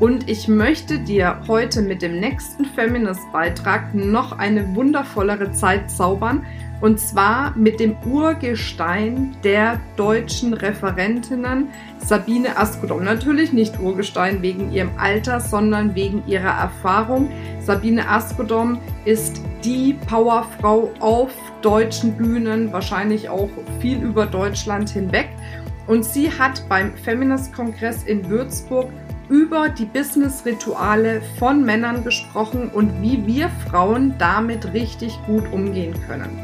und ich möchte dir heute mit dem nächsten Feminist-Beitrag noch eine wundervollere Zeit zaubern und zwar mit dem Urgestein der deutschen Referentinnen, Sabine Askodom. Natürlich nicht Urgestein wegen ihrem Alter, sondern wegen ihrer Erfahrung. Sabine Askodom ist die Powerfrau auf deutschen Bühnen, wahrscheinlich auch viel über Deutschland hinweg. Und sie hat beim Feminist-Kongress in Würzburg über die Business-Rituale von Männern gesprochen und wie wir Frauen damit richtig gut umgehen können.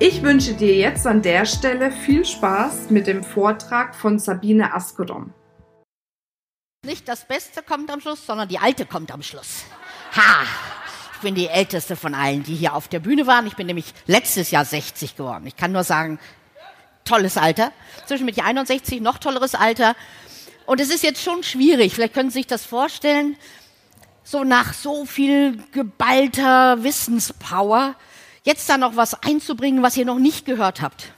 Ich wünsche dir jetzt an der Stelle viel Spaß mit dem Vortrag von Sabine Askodom. Nicht das Beste kommt am Schluss, sondern die Alte kommt am Schluss. Ha! Ich bin die Älteste von allen, die hier auf der Bühne waren. Ich bin nämlich letztes Jahr 60 geworden. Ich kann nur sagen, tolles Alter. Zwischen mit 61 noch tolleres Alter. Und es ist jetzt schon schwierig. Vielleicht können Sie sich das vorstellen. So nach so viel geballter Wissenspower jetzt da noch was einzubringen, was ihr noch nicht gehört habt.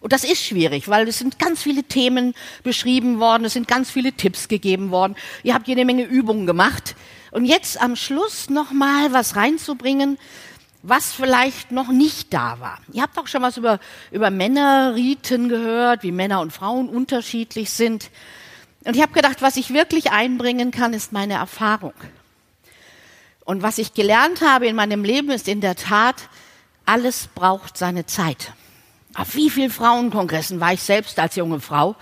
Und das ist schwierig, weil es sind ganz viele Themen beschrieben worden, es sind ganz viele Tipps gegeben worden. Ihr habt jede Menge Übungen gemacht. Und jetzt am Schluss noch mal was reinzubringen, was vielleicht noch nicht da war. Ihr habt auch schon was über, über Männerriten gehört, wie Männer und Frauen unterschiedlich sind. Und ich habe gedacht, was ich wirklich einbringen kann, ist meine Erfahrung. Und was ich gelernt habe in meinem Leben ist in der Tat, alles braucht seine Zeit. Auf wie vielen Frauenkongressen war ich selbst als junge Frau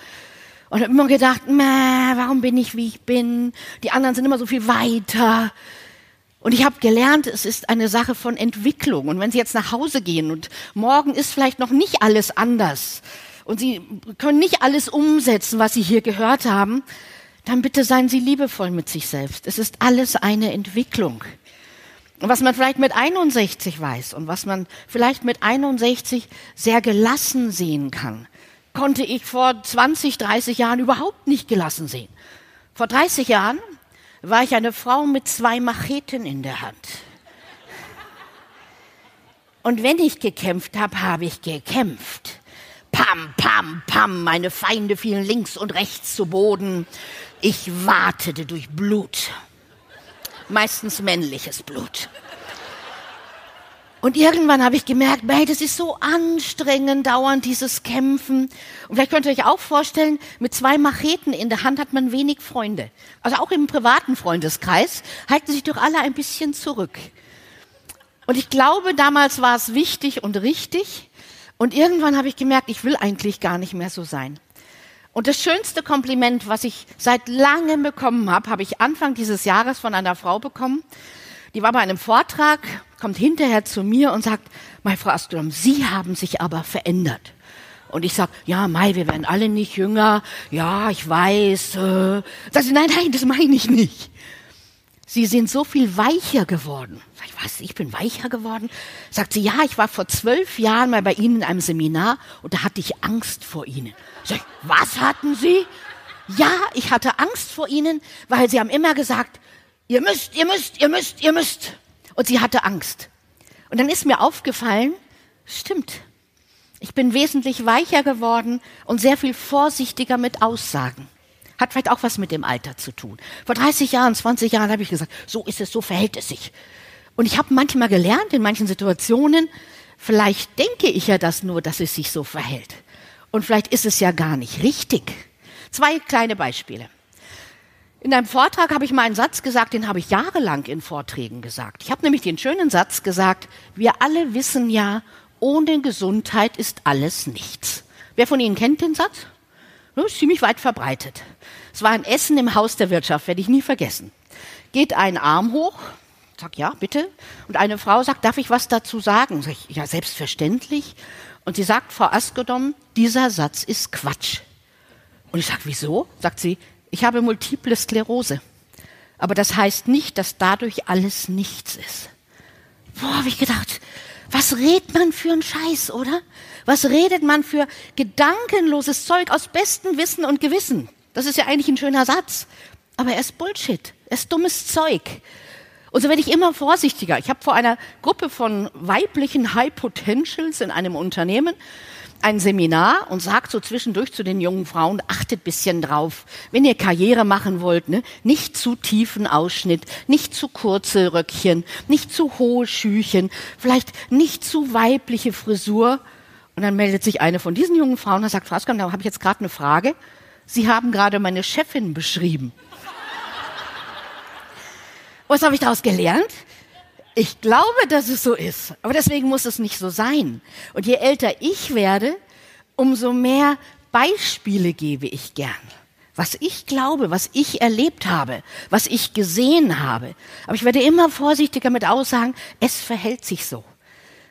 und habe immer gedacht, warum bin ich wie ich bin? Die anderen sind immer so viel weiter. Und ich habe gelernt, es ist eine Sache von Entwicklung. Und wenn Sie jetzt nach Hause gehen und morgen ist vielleicht noch nicht alles anders und Sie können nicht alles umsetzen, was Sie hier gehört haben, dann bitte seien Sie liebevoll mit sich selbst. Es ist alles eine Entwicklung. Und was man vielleicht mit 61 weiß und was man vielleicht mit 61 sehr gelassen sehen kann, konnte ich vor 20, 30 Jahren überhaupt nicht gelassen sehen. Vor 30 Jahren war ich eine Frau mit zwei Macheten in der Hand. Und wenn ich gekämpft habe, habe ich gekämpft. Pam, pam, pam, meine Feinde fielen links und rechts zu Boden. Ich wartete durch Blut meistens männliches Blut. Und irgendwann habe ich gemerkt, hey, das ist so anstrengend, dauernd dieses Kämpfen. Und vielleicht könnt ihr euch auch vorstellen, mit zwei Macheten in der Hand hat man wenig Freunde. Also auch im privaten Freundeskreis halten sich doch alle ein bisschen zurück. Und ich glaube, damals war es wichtig und richtig. Und irgendwann habe ich gemerkt, ich will eigentlich gar nicht mehr so sein. Und das schönste Kompliment, was ich seit langem bekommen habe, habe ich Anfang dieses Jahres von einer Frau bekommen. Die war bei einem Vortrag, kommt hinterher zu mir und sagt, meine Frau Astrom, Sie haben sich aber verändert. Und ich sag, ja, Mai, wir werden alle nicht jünger. Ja, ich weiß. Äh. Sagt sie, nein, nein, das meine ich nicht. Sie sind so viel weicher geworden. Sag ich, was, ich bin weicher geworden? Sagt sie, ja, ich war vor zwölf Jahren mal bei Ihnen in einem Seminar und da hatte ich Angst vor Ihnen. Sag ich, was hatten Sie? Ja, ich hatte Angst vor Ihnen, weil Sie haben immer gesagt, ihr müsst, ihr müsst, ihr müsst, ihr müsst. Und sie hatte Angst. Und dann ist mir aufgefallen, stimmt, ich bin wesentlich weicher geworden und sehr viel vorsichtiger mit Aussagen. Hat vielleicht auch was mit dem Alter zu tun. Vor 30 Jahren, 20 Jahren habe ich gesagt, so ist es, so verhält es sich. Und ich habe manchmal gelernt, in manchen Situationen, vielleicht denke ich ja das nur, dass es sich so verhält. Und vielleicht ist es ja gar nicht richtig. Zwei kleine Beispiele. In einem Vortrag habe ich mal einen Satz gesagt, den habe ich jahrelang in Vorträgen gesagt. Ich habe nämlich den schönen Satz gesagt, wir alle wissen ja, ohne Gesundheit ist alles nichts. Wer von Ihnen kennt den Satz? Ist ziemlich weit verbreitet. Es war ein Essen im Haus der Wirtschaft, werde ich nie vergessen. Geht ein Arm hoch, sag ja, bitte. Und eine Frau sagt, darf ich was dazu sagen? Sag ich, ja, selbstverständlich. Und sie sagt, Frau Askedom, dieser Satz ist Quatsch. Und ich sag, wieso? Sagt sie, ich habe multiple Sklerose. Aber das heißt nicht, dass dadurch alles nichts ist. Boah, habe ich gedacht, Was redet man für einen Scheiß, oder? Was redet man für gedankenloses Zeug aus bestem Wissen und Gewissen? Das ist ja eigentlich ein schöner Satz. Aber er ist Bullshit. Er ist dummes Zeug. Und so werde ich immer vorsichtiger. Ich habe vor einer Gruppe von weiblichen High Potentials in einem Unternehmen ein Seminar und sagt so zwischendurch zu den jungen Frauen, achtet bisschen drauf, wenn ihr Karriere machen wollt, ne? nicht zu tiefen Ausschnitt, nicht zu kurze Röckchen, nicht zu hohe Schüchen, vielleicht nicht zu weibliche Frisur. Und dann meldet sich eine von diesen jungen Frauen und sagt, Frau Askam, da habe ich jetzt gerade eine Frage. Sie haben gerade meine Chefin beschrieben. Was habe ich daraus gelernt? Ich glaube, dass es so ist, aber deswegen muss es nicht so sein. Und je älter ich werde, umso mehr Beispiele gebe ich gern. Was ich glaube, was ich erlebt habe, was ich gesehen habe. Aber ich werde immer vorsichtiger mit Aussagen, es verhält sich so.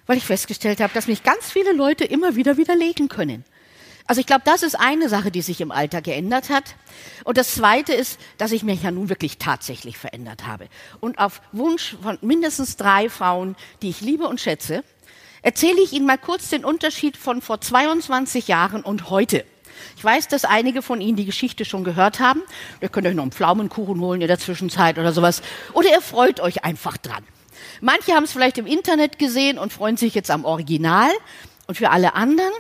Weil ich festgestellt habe, dass mich ganz viele Leute immer wieder widerlegen können. Also ich glaube, das ist eine Sache, die sich im Alter geändert hat. Und das Zweite ist, dass ich mich ja nun wirklich tatsächlich verändert habe. Und auf Wunsch von mindestens drei Frauen, die ich liebe und schätze, erzähle ich Ihnen mal kurz den Unterschied von vor 22 Jahren und heute. Ich weiß, dass einige von Ihnen die Geschichte schon gehört haben. Ihr könnt euch noch einen Pflaumenkuchen holen in der Zwischenzeit oder sowas. Oder ihr freut euch einfach dran. Manche haben es vielleicht im Internet gesehen und freuen sich jetzt am Original. Und für alle anderen,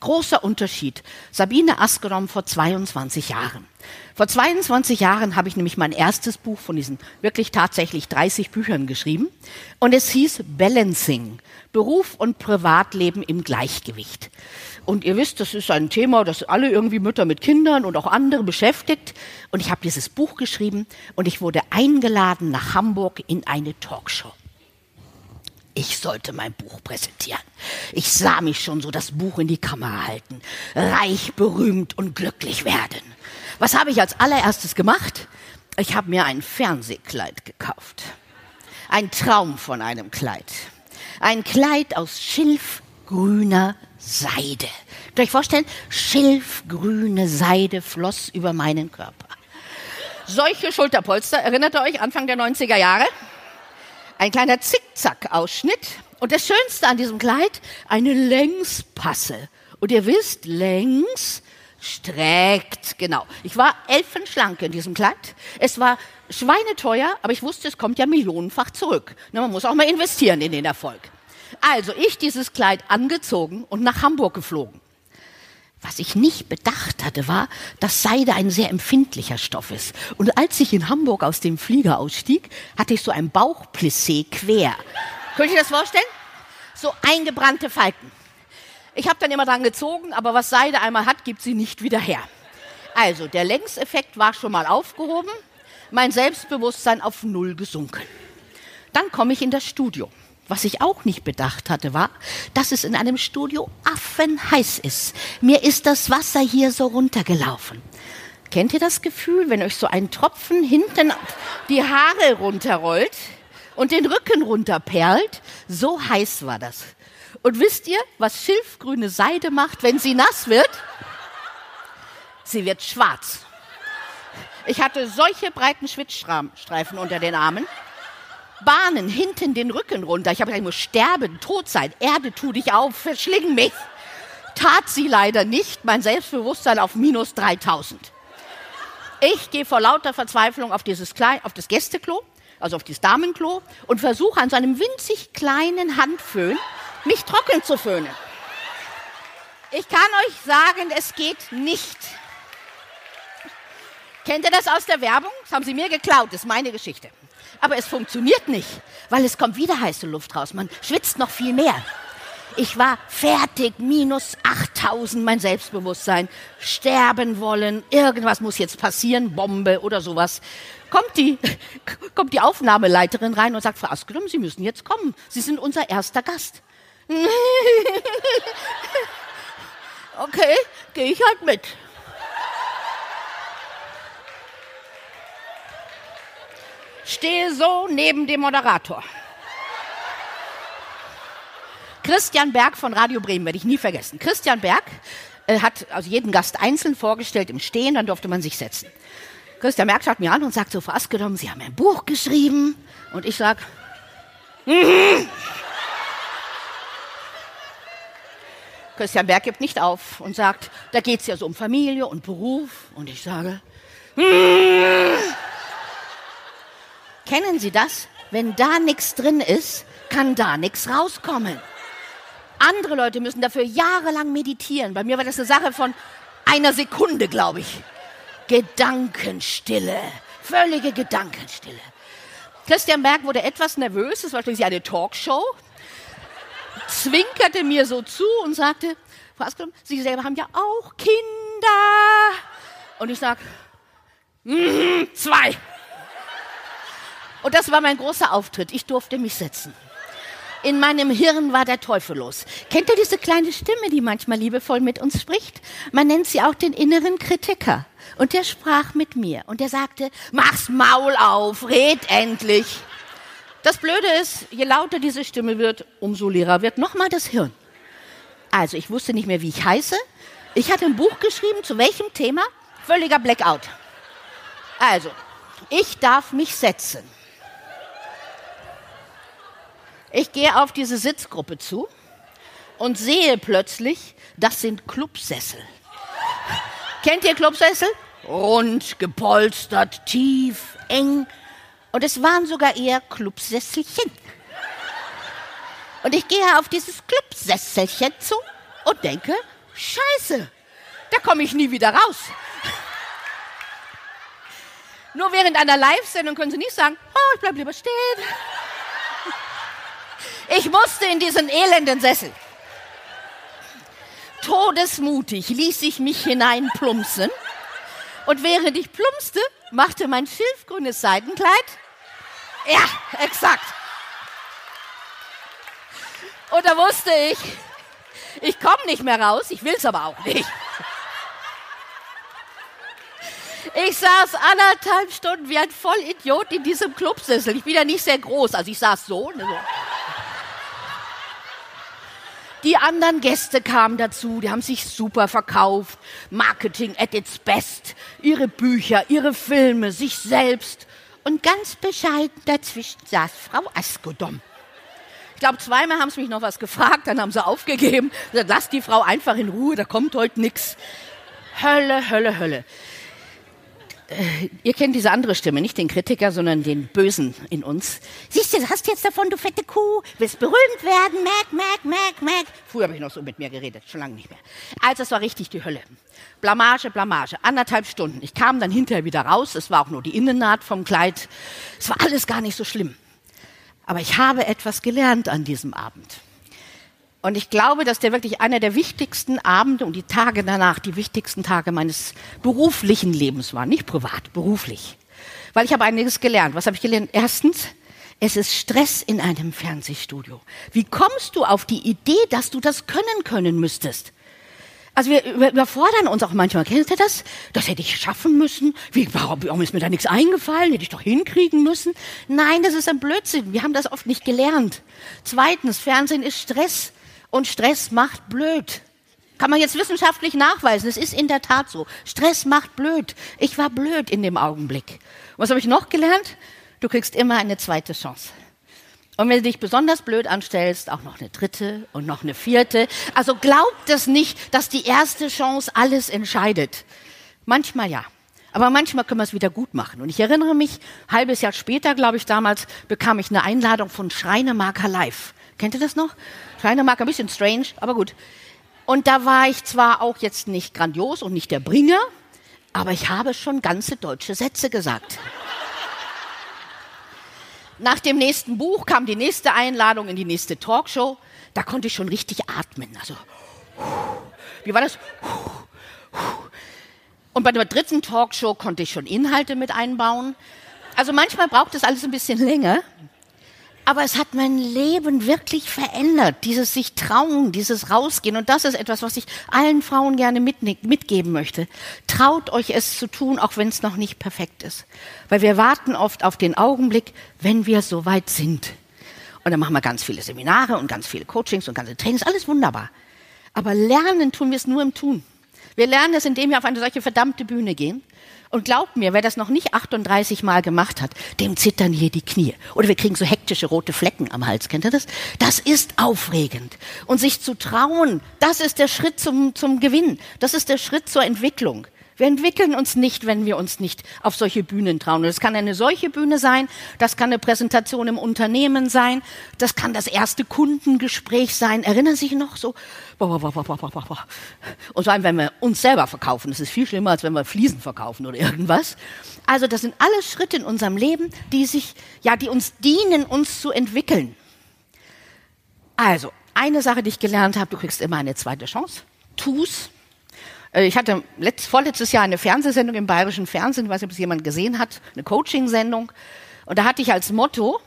Großer Unterschied. Sabine Askerom vor 22 Jahren. Vor 22 Jahren habe ich nämlich mein erstes Buch von diesen wirklich tatsächlich 30 Büchern geschrieben. Und es hieß Balancing. Beruf und Privatleben im Gleichgewicht. Und ihr wisst, das ist ein Thema, das alle irgendwie Mütter mit Kindern und auch andere beschäftigt. Und ich habe dieses Buch geschrieben und ich wurde eingeladen nach Hamburg in eine Talkshow ich sollte mein Buch präsentieren. Ich sah mich schon so das Buch in die Kamera halten, reich, berühmt und glücklich werden. Was habe ich als allererstes gemacht? Ich habe mir ein Fernsehkleid gekauft. Ein Traum von einem Kleid. Ein Kleid aus schilfgrüner Seide. Könnt ihr euch vorstellen? Schilfgrüne Seide floss über meinen Körper. Solche Schulterpolster, erinnert ihr euch, Anfang der 90er Jahre? Ein kleiner Zickzack-Ausschnitt. Und das Schönste an diesem Kleid, eine Längspasse. Und ihr wisst, längs streckt, genau. Ich war elfenschlank in diesem Kleid. Es war schweineteuer, aber ich wusste, es kommt ja millionenfach zurück. Na, man muss auch mal investieren in den Erfolg. Also ich dieses Kleid angezogen und nach Hamburg geflogen. Was ich nicht bedacht hatte, war, dass Seide ein sehr empfindlicher Stoff ist. Und als ich in Hamburg aus dem Flieger ausstieg, hatte ich so ein Bauchplissé quer. Könnt ihr das vorstellen? So eingebrannte Falten. Ich habe dann immer dran gezogen, aber was Seide einmal hat, gibt sie nicht wieder her. Also, der Längseffekt war schon mal aufgehoben, mein Selbstbewusstsein auf Null gesunken. Dann komme ich in das Studio. Was ich auch nicht bedacht hatte, war, dass es in einem Studio affenheiß ist. Mir ist das Wasser hier so runtergelaufen. Kennt ihr das Gefühl, wenn euch so ein Tropfen hinten die Haare runterrollt und den Rücken runterperlt? So heiß war das. Und wisst ihr, was schilfgrüne Seide macht, wenn sie nass wird? Sie wird schwarz. Ich hatte solche breiten Schwitzstreifen unter den Armen. Bahnen hinten den Rücken runter. Ich habe gesagt, ich muss sterben, tot sein. Erde, tu dich auf, verschling mich. Tat sie leider nicht. Mein Selbstbewusstsein auf minus 3000. Ich gehe vor lauter Verzweiflung auf dieses auf das Gästeklo, also auf das Damenklo und versuche an so einem winzig kleinen Handföhn mich trocken zu föhnen. Ich kann euch sagen, es geht nicht. Kennt ihr das aus der Werbung? Das haben sie mir geklaut, das ist meine Geschichte. Aber es funktioniert nicht, weil es kommt wieder heiße Luft raus. Man schwitzt noch viel mehr. Ich war fertig, minus 8000 mein Selbstbewusstsein, sterben wollen, irgendwas muss jetzt passieren, Bombe oder sowas. Kommt die, kommt die Aufnahmeleiterin rein und sagt, Frau Askelum, Sie müssen jetzt kommen. Sie sind unser erster Gast. okay, gehe ich halt mit. Stehe so neben dem Moderator. Christian Berg von Radio Bremen werde ich nie vergessen. Christian Berg äh, hat also jeden Gast einzeln vorgestellt im Stehen, dann durfte man sich setzen. Christian Berg schaut mir an und sagt so, Frau Askedom, Sie haben ein Buch geschrieben. Und ich sage, mhm. Christian Berg gibt nicht auf und sagt, da geht es ja so um Familie und Beruf. Und ich sage, mm. Kennen Sie das? Wenn da nichts drin ist, kann da nichts rauskommen. Andere Leute müssen dafür jahrelang meditieren. Bei mir war das eine Sache von einer Sekunde, glaube ich. Gedankenstille. Völlige Gedankenstille. Christian Berg wurde etwas nervös, es war schließlich eine Talkshow, zwinkerte mir so zu und sagte, Frau Askelum, Sie selber haben ja auch Kinder. Und ich sage, mm, zwei. Und das war mein großer Auftritt. Ich durfte mich setzen. In meinem Hirn war der Teufel los. Kennt ihr diese kleine Stimme, die manchmal liebevoll mit uns spricht? Man nennt sie auch den inneren Kritiker. Und der sprach mit mir und der sagte, mach's Maul auf, red endlich. Das Blöde ist, je lauter diese Stimme wird, umso leerer wird nochmal das Hirn. Also ich wusste nicht mehr, wie ich heiße. Ich hatte ein Buch geschrieben, zu welchem Thema? Völliger Blackout. Also, ich darf mich setzen. Ich gehe auf diese Sitzgruppe zu und sehe plötzlich, das sind Clubsessel. Kennt ihr Clubsessel? Rund, gepolstert, tief, eng. Und es waren sogar eher Clubsesselchen. Und ich gehe auf dieses Clubsesselchen zu und denke, scheiße, da komme ich nie wieder raus. Nur während einer Live-Sendung können Sie nicht sagen, oh, ich bleib lieber stehen. Ich musste in diesen elenden Sessel. Todesmutig ließ ich mich hineinplumpsen. Und während ich plumpste, machte mein schilfgrünes Seidenkleid. Ja, exakt. Und da wusste ich, ich komme nicht mehr raus, ich will es aber auch nicht. Ich saß anderthalb Stunden wie ein Vollidiot in diesem Clubsessel. Ich bin ja nicht sehr groß, also ich saß so. Ne, so. Die anderen Gäste kamen dazu, die haben sich super verkauft. Marketing at its best. Ihre Bücher, ihre Filme, sich selbst. Und ganz bescheiden dazwischen saß Frau Askodom. Ich glaube, zweimal haben sie mich noch was gefragt, dann haben sie aufgegeben. Lass die Frau einfach in Ruhe, da kommt heute nichts. Hölle, Hölle, Hölle äh, ihr kennt diese andere Stimme, nicht den Kritiker, sondern den Bösen in uns. Siehst du, hast jetzt davon, du fette Kuh, willst berühmt werden, Mac, Mac, Mac, Mac. Früher habe ich noch so mit mir geredet, schon lange nicht mehr. Also es war richtig die Hölle. Blamage, Blamage, anderthalb Stunden. Ich kam dann hinterher wieder raus, es war auch nur die Innennaht vom Kleid. Es war alles gar nicht so schlimm. Aber ich habe etwas gelernt an diesem Abend. Und ich glaube, dass der wirklich einer der wichtigsten Abende und die Tage danach die wichtigsten Tage meines beruflichen Lebens waren. Nicht privat, beruflich. Weil ich habe einiges gelernt. Was habe ich gelernt? Erstens, es ist Stress in einem Fernsehstudio. Wie kommst du auf die Idee, dass du das können können müsstest? Also wir überfordern uns auch manchmal. Kennst du das? Das hätte ich schaffen müssen. Wie, warum ist mir da nichts eingefallen? Hätte ich doch hinkriegen müssen. Nein, das ist ein Blödsinn. Wir haben das oft nicht gelernt. Zweitens, Fernsehen ist Stress. Und Stress macht blöd. Kann man jetzt wissenschaftlich nachweisen. Es ist in der Tat so. Stress macht blöd. Ich war blöd in dem Augenblick. Was habe ich noch gelernt? Du kriegst immer eine zweite Chance. Und wenn du dich besonders blöd anstellst, auch noch eine dritte und noch eine vierte. Also glaubt es nicht, dass die erste Chance alles entscheidet. Manchmal ja. Aber manchmal können wir es wieder gut machen. Und ich erinnere mich, halbes Jahr später, glaube ich, damals, bekam ich eine Einladung von Schreinemarker Live. Kennt ihr das noch? Schreinermarker, ein bisschen strange, aber gut. Und da war ich zwar auch jetzt nicht grandios und nicht der Bringer, aber ich habe schon ganze deutsche Sätze gesagt. Nach dem nächsten Buch kam die nächste Einladung in die nächste Talkshow. Da konnte ich schon richtig atmen. Also, wie war das? Und bei der dritten Talkshow konnte ich schon Inhalte mit einbauen. Also manchmal braucht es alles ein bisschen länger. Aber es hat mein Leben wirklich verändert, dieses sich trauen, dieses rausgehen. Und das ist etwas, was ich allen Frauen gerne mitgeben möchte. Traut euch es zu tun, auch wenn es noch nicht perfekt ist. Weil wir warten oft auf den Augenblick, wenn wir soweit sind. Und dann machen wir ganz viele Seminare und ganz viele Coachings und ganze Trainings, alles wunderbar. Aber lernen tun wir es nur im Tun. Wir lernen es, indem wir auf eine solche verdammte Bühne gehen. Und glaubt mir, wer das noch nicht 38 Mal gemacht hat, dem zittern hier die Knie. Oder wir kriegen so hektische rote Flecken am Hals. Kennt ihr das? Das ist aufregend. Und sich zu trauen, das ist der Schritt zum, zum Gewinn. Das ist der Schritt zur Entwicklung. Wir entwickeln uns nicht, wenn wir uns nicht auf solche Bühnen trauen. Es kann eine solche Bühne sein, das kann eine Präsentation im Unternehmen sein, das kann das erste Kundengespräch sein. Erinnern Sie sich noch so? Und vor allem, wenn wir uns selber verkaufen, das ist viel schlimmer, als wenn wir Fliesen verkaufen oder irgendwas. Also das sind alles Schritte in unserem Leben, die sich, ja, die uns dienen, uns zu entwickeln. Also, eine Sache, die ich gelernt habe, du kriegst immer eine zweite Chance. Tu's ich hatte letzt, vorletztes Jahr eine Fernsehsendung im bayerischen Fernsehen, ich weiß nicht, ob es jemand gesehen hat, eine Coaching-Sendung. Und da hatte ich als Motto,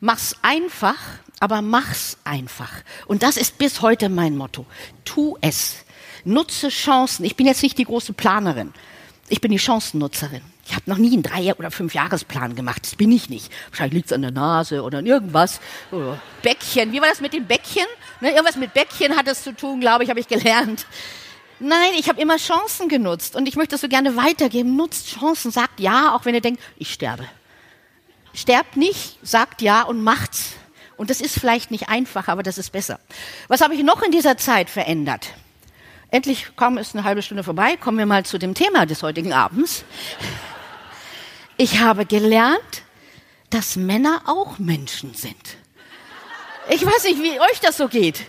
mach's einfach, aber mach's einfach. Und das ist bis heute mein Motto. Tu es. Nutze Chancen. Ich bin jetzt nicht die große Planerin. Ich bin die Chancennutzerin. Ich habe noch nie einen drei- oder fünf Jahresplan gemacht. Das bin ich nicht. Wahrscheinlich liegt es an der Nase oder an irgendwas. Oh, Bäckchen. Wie war das mit den Bäckchen? Ne, irgendwas mit Bäckchen hat es zu tun, glaube ich, habe ich gelernt. Nein, ich habe immer Chancen genutzt und ich möchte das so gerne weitergeben. Nutzt Chancen, sagt ja, auch wenn ihr denkt, ich sterbe. Sterbt nicht, sagt ja und macht's. Und das ist vielleicht nicht einfach, aber das ist besser. Was habe ich noch in dieser Zeit verändert? Endlich kaum ist eine halbe Stunde vorbei, kommen wir mal zu dem Thema des heutigen Abends. Ich habe gelernt, dass Männer auch Menschen sind. Ich weiß nicht, wie euch das so geht.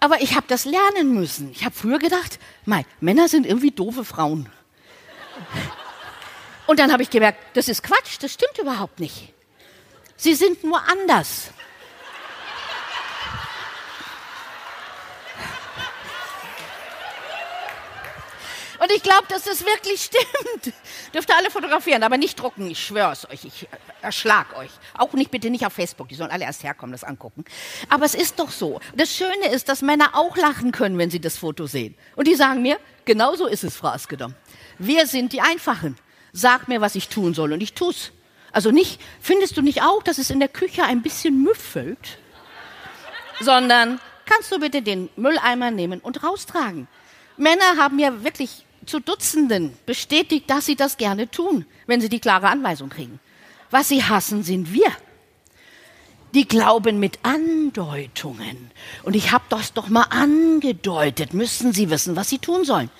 Aber ich habe das lernen müssen. Ich habe früher gedacht, mei, Männer sind irgendwie doofe Frauen. Und dann habe ich gemerkt, das ist Quatsch, das stimmt überhaupt nicht. Sie sind nur anders. Und ich glaube, dass das wirklich stimmt. Dürft ihr alle fotografieren, aber nicht drucken, ich schwör's euch, ich erschlag euch. Auch nicht bitte nicht auf Facebook, die sollen alle erst herkommen, das angucken. Aber es ist doch so. Das Schöne ist, dass Männer auch lachen können, wenn sie das Foto sehen. Und die sagen mir, genau so ist es, Frau Askedom. Wir sind die Einfachen. Sag mir, was ich tun soll und ich tu's. Also nicht, findest du nicht auch, dass es in der Küche ein bisschen müffelt? Sondern, kannst du bitte den Mülleimer nehmen und raustragen? Männer haben ja wirklich zu Dutzenden bestätigt, dass sie das gerne tun, wenn sie die klare Anweisung kriegen. Was sie hassen, sind wir. Die glauben mit Andeutungen. Und ich habe das doch mal angedeutet. Müssen sie wissen, was sie tun sollen.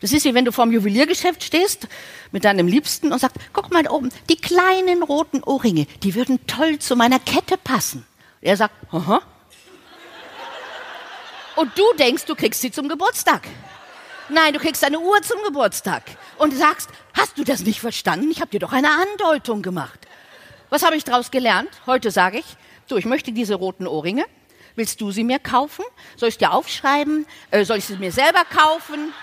Das ist wie wenn du vorm Juweliergeschäft stehst mit deinem Liebsten und sagst, guck mal da oben, die kleinen roten Ohrringe, die würden toll zu meiner Kette passen. Er sagt, aha. Und du denkst, du kriegst sie zum Geburtstag. Nein, du kriegst eine Uhr zum Geburtstag und sagst, hast du das nicht verstanden? Ich habe dir doch eine Andeutung gemacht. Was habe ich daraus gelernt? Heute sage ich, du, ich möchte diese roten Ohrringe. Willst du sie mir kaufen? Soll ich dir aufschreiben? Äh, soll ich sie mir selber kaufen?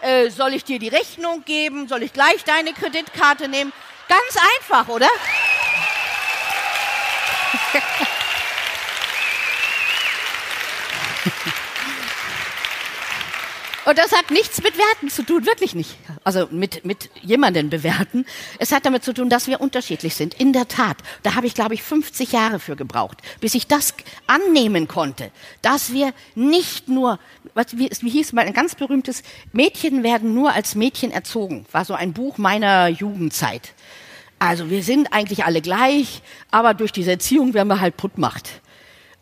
Äh, soll ich dir die Rechnung geben? Soll ich gleich deine Kreditkarte nehmen? Ganz einfach, oder? Und das hat nichts mit Werten zu tun, wirklich nicht. Also mit, mit jemanden bewerten. Es hat damit zu tun, dass wir unterschiedlich sind. In der Tat. Da habe ich, glaube ich, 50 Jahre für gebraucht, bis ich das annehmen konnte. Dass wir nicht nur, was, wie, wie hieß mal ein ganz berühmtes, Mädchen werden nur als Mädchen erzogen. War so ein Buch meiner Jugendzeit. Also wir sind eigentlich alle gleich, aber durch diese Erziehung werden wir halt puttmacht.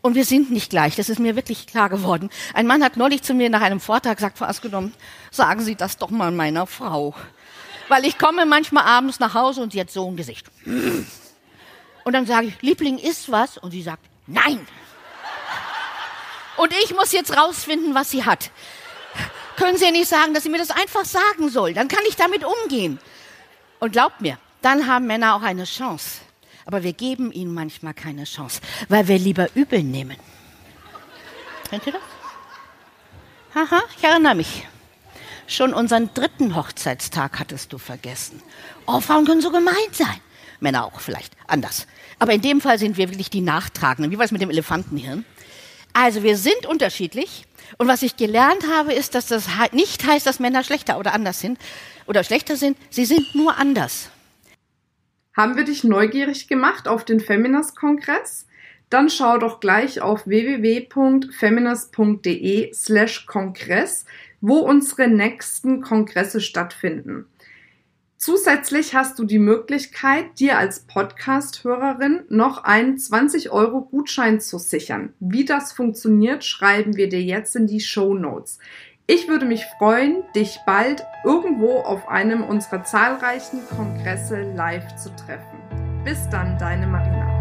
Und wir sind nicht gleich, das ist mir wirklich klar geworden. Ein Mann hat neulich zu mir nach einem Vortrag gesagt, Frau Asgenommen, sagen Sie das doch mal meiner Frau. Weil ich komme manchmal abends nach Hause und sie hat so ein Gesicht. Und dann sage ich, Liebling, ist was? Und sie sagt, nein. Und ich muss jetzt rausfinden, was sie hat. Können Sie ja nicht sagen, dass sie mir das einfach sagen soll. Dann kann ich damit umgehen. Und glaubt mir, dann haben Männer auch eine Chance. Aber wir geben ihnen manchmal keine Chance, weil wir lieber übel nehmen. Kennt ihr das? Haha, ich erinnere mich. Schon unseren dritten Hochzeitstag hattest du vergessen. Oh, Frauen können so gemein sein. Männer auch vielleicht anders. Aber in dem Fall sind wir wirklich die Nachtragenden. Wie war es mit dem Elefantenhirn? Also wir sind unterschiedlich. Und was ich gelernt habe, ist, dass das nicht heißt, dass Männer schlechter oder anders sind oder schlechter sind. Sie sind nur anders haben wir dich neugierig gemacht auf den Feminist-Kongress. dann schau doch gleich auf www.feminist.de slash Kongress, wo unsere nächsten Kongresse stattfinden. Zusätzlich hast du die Möglichkeit, dir als Podcast-Hörerin noch einen 20 Euro Gutschein zu sichern. Wie das funktioniert, schreiben wir dir jetzt in die Show Notes. Ich würde mich freuen, dich bald irgendwo auf einem unserer zahlreichen Kongresse live zu treffen. Bis dann, deine Marina.